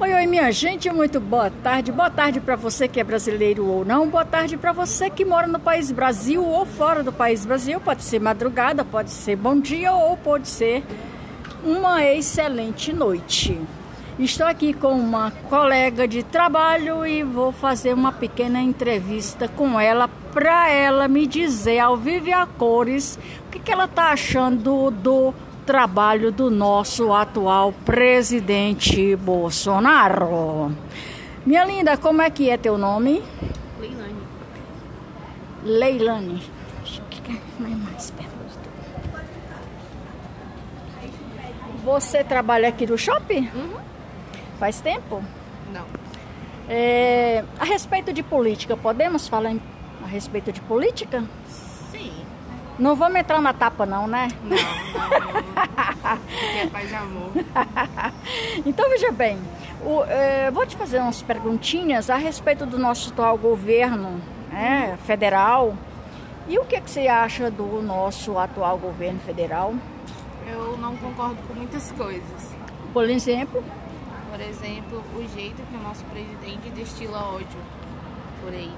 Oi, oi, minha gente, muito boa tarde. Boa tarde para você que é brasileiro ou não. Boa tarde para você que mora no país Brasil ou fora do país Brasil. Pode ser madrugada, pode ser bom dia ou pode ser uma excelente noite. Estou aqui com uma colega de trabalho e vou fazer uma pequena entrevista com ela para ela me dizer ao vivo e a cores o que, que ela está achando do trabalho do nosso atual presidente Bolsonaro. Minha linda, como é que é teu nome? Leilane. Leilane. mais perto Você trabalha aqui no shopping? Uhum. Faz tempo? Não. É, a respeito de política, podemos falar em, a respeito de política? Sim. Não vamos entrar na tapa não, né? Não, não. Aqui é paz e amor. então veja bem, o, é, vou te fazer umas perguntinhas a respeito do nosso atual governo né, federal. E o que, que você acha do nosso atual governo federal? Eu não concordo com muitas coisas. Por exemplo? Por exemplo, o jeito que o nosso presidente destila ódio por aí.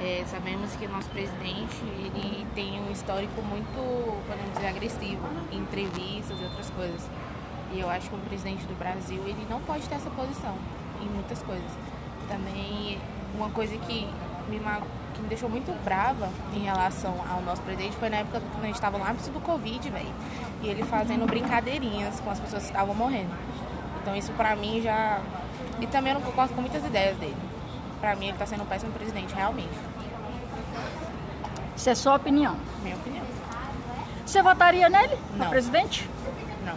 É, sabemos que o nosso presidente ele tem um histórico muito, podemos dizer, agressivo em entrevistas e outras coisas. E eu acho que o presidente do Brasil ele não pode ter essa posição em muitas coisas. Também uma coisa que me, que me deixou muito brava em relação ao nosso presidente foi na época que a gente estava no do Covid, velho. E ele fazendo brincadeirinhas com as pessoas que estavam morrendo. Então isso pra mim já. E também eu não concordo com muitas ideias dele. Pra mim ele tá sendo um péssimo presidente, realmente. Isso é sua opinião? Minha opinião. Você votaria nele? Não. Presidente? Não.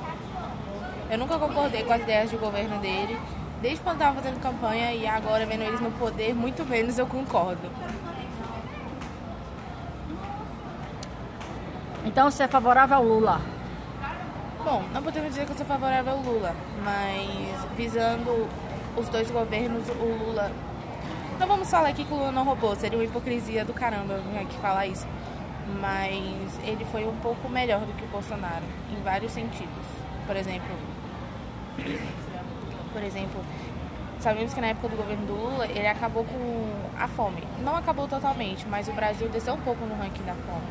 Eu nunca concordei com as ideias de governo dele. Desde quando estava fazendo campanha e agora vendo eles no poder, muito menos eu concordo. Então você é favorável ao Lula? Bom, não podemos dizer que eu sou favorável ao Lula, mas visando os dois governos, o Lula. Não vamos falar que Lula não roubou, seria uma hipocrisia do caramba aqui falar isso. Mas ele foi um pouco melhor do que o Bolsonaro, em vários sentidos. Por exemplo, por exemplo, sabemos que na época do governo do Lula ele acabou com a fome. Não acabou totalmente, mas o Brasil desceu um pouco no ranking da fome.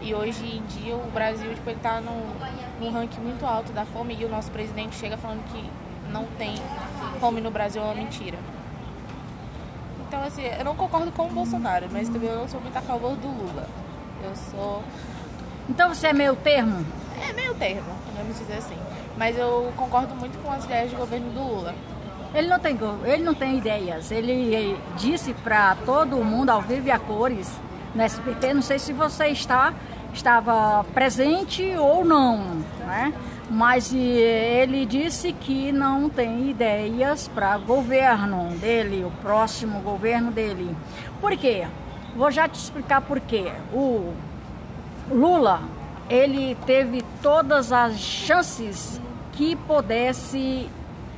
E hoje em dia o Brasil tipo, ele tá num, num ranking muito alto da fome e o nosso presidente chega falando que não tem fome no Brasil é uma mentira. Então assim, eu não concordo com o Bolsonaro, mas também eu não sou muito a favor do Lula. Eu sou. Então você é meio termo? É meio termo, podemos dizer assim. Mas eu concordo muito com as ideias de governo do Lula. Ele não tem, ele não tem ideias. Ele disse para todo mundo ao vivo e a cores no SBT, não sei se você está estava presente ou não, né? Mas ele disse que não tem ideias para governo dele, o próximo governo dele. Por quê? Vou já te explicar por quê. O Lula, ele teve todas as chances que pudesse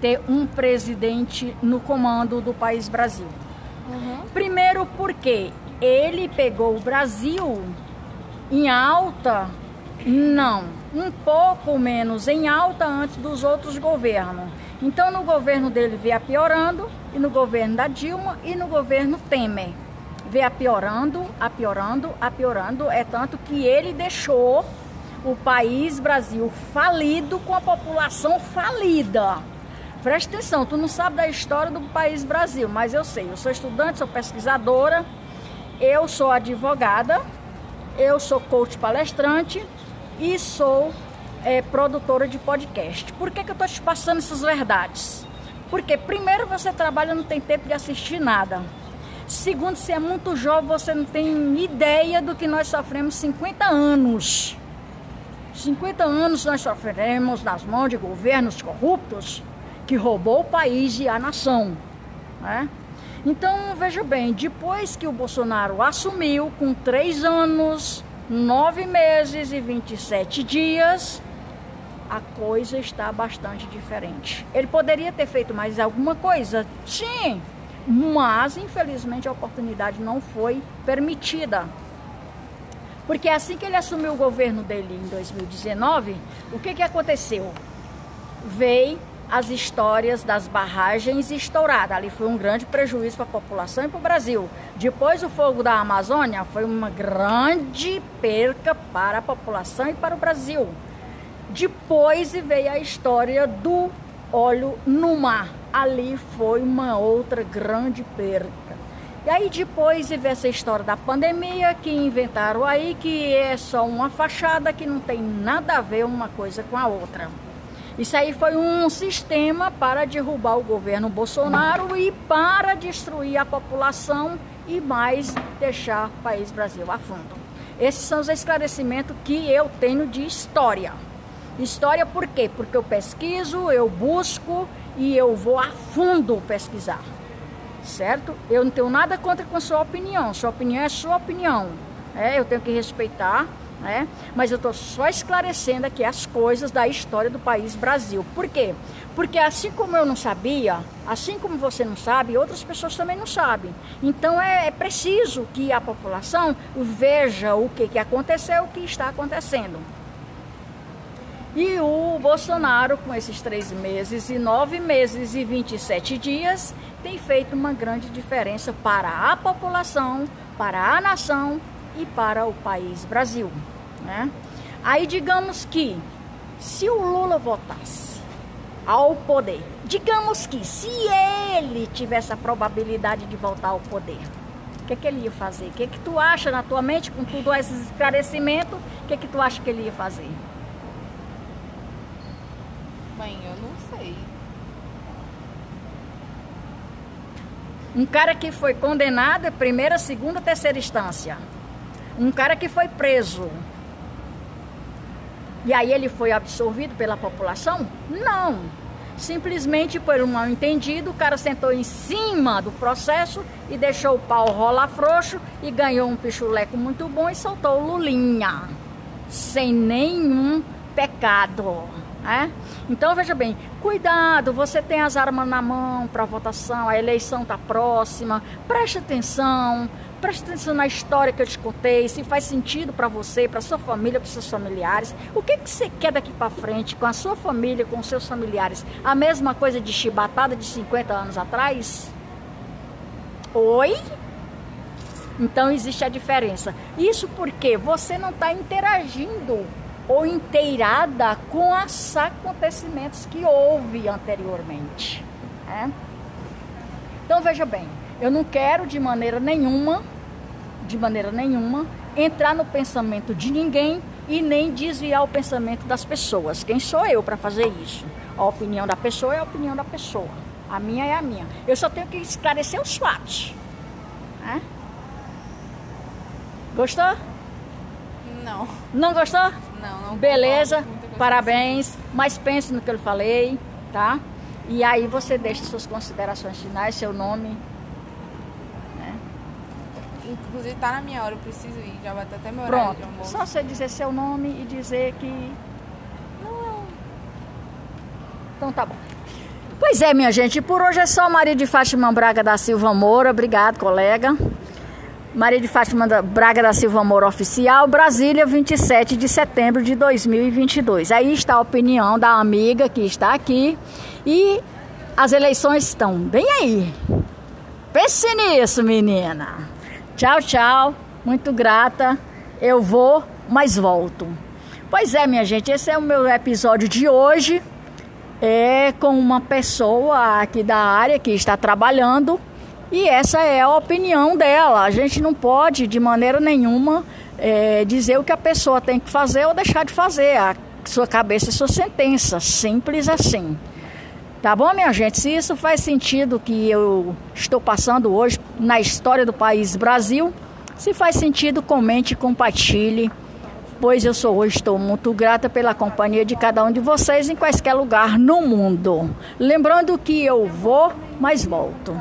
ter um presidente no comando do país Brasil. Uhum. Primeiro porque ele pegou o Brasil em alta, não, um pouco menos em alta antes dos outros governos. Então, no governo dele veio piorando, e no governo da Dilma e no governo Temer. Veio piorando, a piorando, a piorando. É tanto que ele deixou o país Brasil falido com a população falida. Presta atenção, tu não sabe da história do país Brasil, mas eu sei. Eu sou estudante, sou pesquisadora, eu sou advogada eu sou coach palestrante e sou é, produtora de podcast. Por que, que eu estou te passando essas verdades? Porque, primeiro, você trabalha não tem tempo de assistir nada. Segundo, você é muito jovem, você não tem ideia do que nós sofremos 50 anos. 50 anos nós sofremos nas mãos de governos corruptos que roubou o país e a nação. Né? Então, veja bem, depois que o Bolsonaro assumiu, com três anos, nove meses e 27 dias, a coisa está bastante diferente. Ele poderia ter feito mais alguma coisa? Sim, mas infelizmente a oportunidade não foi permitida. Porque assim que ele assumiu o governo dele em 2019, o que, que aconteceu? Veio as histórias das barragens estouradas. Ali foi um grande prejuízo para a população e para o Brasil. Depois o fogo da Amazônia foi uma grande perca para a população e para o Brasil. Depois veio a história do óleo no mar. Ali foi uma outra grande perca. E aí depois veio essa história da pandemia que inventaram aí que é só uma fachada que não tem nada a ver uma coisa com a outra. Isso aí foi um sistema para derrubar o governo Bolsonaro e para destruir a população e mais deixar o país Brasil a fundo. Esses são os esclarecimentos que eu tenho de história. História por quê? Porque eu pesquiso, eu busco e eu vou a fundo pesquisar. Certo? Eu não tenho nada contra com sua opinião. Sua opinião é sua opinião. É, eu tenho que respeitar né? Mas eu estou só esclarecendo aqui as coisas da história do país Brasil. Por quê? Porque assim como eu não sabia, assim como você não sabe, outras pessoas também não sabem. Então é, é preciso que a população veja o que, que aconteceu, o que está acontecendo. E o Bolsonaro, com esses três meses e nove meses e 27 dias, tem feito uma grande diferença para a população, para a nação e para o país Brasil. Né? Aí digamos que se o Lula votasse ao poder, digamos que se ele tivesse a probabilidade de voltar ao poder, o que, é que ele ia fazer? O que, é que tu acha na tua mente, com tudo esse esclarecimento, o que, é que tu acha que ele ia fazer? Bem, eu não sei. Um cara que foi condenado em primeira, segunda, terceira instância. Um cara que foi preso e aí ele foi absorvido pela população? Não. Simplesmente por um mal entendido, o cara sentou em cima do processo e deixou o pau rolar frouxo e ganhou um pichuleco muito bom e soltou o Lulinha. Sem nenhum pecado. Né? Então veja bem, cuidado, você tem as armas na mão para votação, a eleição está próxima, preste atenção, Preste atenção na história que eu te contei, se faz sentido para você, para sua família, para seus familiares. O que, que você quer daqui para frente com a sua família, com os seus familiares? A mesma coisa de chibatada de 50 anos atrás? Oi? Então existe a diferença. Isso porque você não está interagindo ou inteirada com os acontecimentos que houve anteriormente. Né? Então veja bem, eu não quero de maneira nenhuma, de maneira nenhuma, entrar no pensamento de ninguém e nem desviar o pensamento das pessoas. Quem sou eu para fazer isso? A opinião da pessoa é a opinião da pessoa. A minha é a minha. Eu só tenho que esclarecer os fatos. É? Gostou? Não. Não gostou? Não, não. Beleza, parabéns. Mas pense no que eu falei, tá? E aí você deixa suas considerações finais, seu nome, Inclusive tá na minha hora, eu preciso ir, já vai até meu Pronto. horário de almoço. Só você dizer seu nome e dizer que. Não. Então tá bom. Pois é, minha gente, por hoje é só Maria de Fátima Braga da Silva Moura. Obrigado, colega. Maria de Fátima Braga da Silva Moura Oficial, Brasília, 27 de setembro de 2022. Aí está a opinião da amiga que está aqui e as eleições estão bem aí. Pense nisso, menina. Tchau, tchau. Muito grata. Eu vou, mas volto. Pois é, minha gente, esse é o meu episódio de hoje. É com uma pessoa aqui da área que está trabalhando e essa é a opinião dela. A gente não pode, de maneira nenhuma, é, dizer o que a pessoa tem que fazer ou deixar de fazer. A sua cabeça é sua sentença. Simples assim. Tá bom, minha gente? Se isso faz sentido que eu estou passando hoje na história do país Brasil, se faz sentido, comente compartilhe, pois eu sou hoje estou muito grata pela companhia de cada um de vocês em quaisquer lugar no mundo. Lembrando que eu vou, mas volto.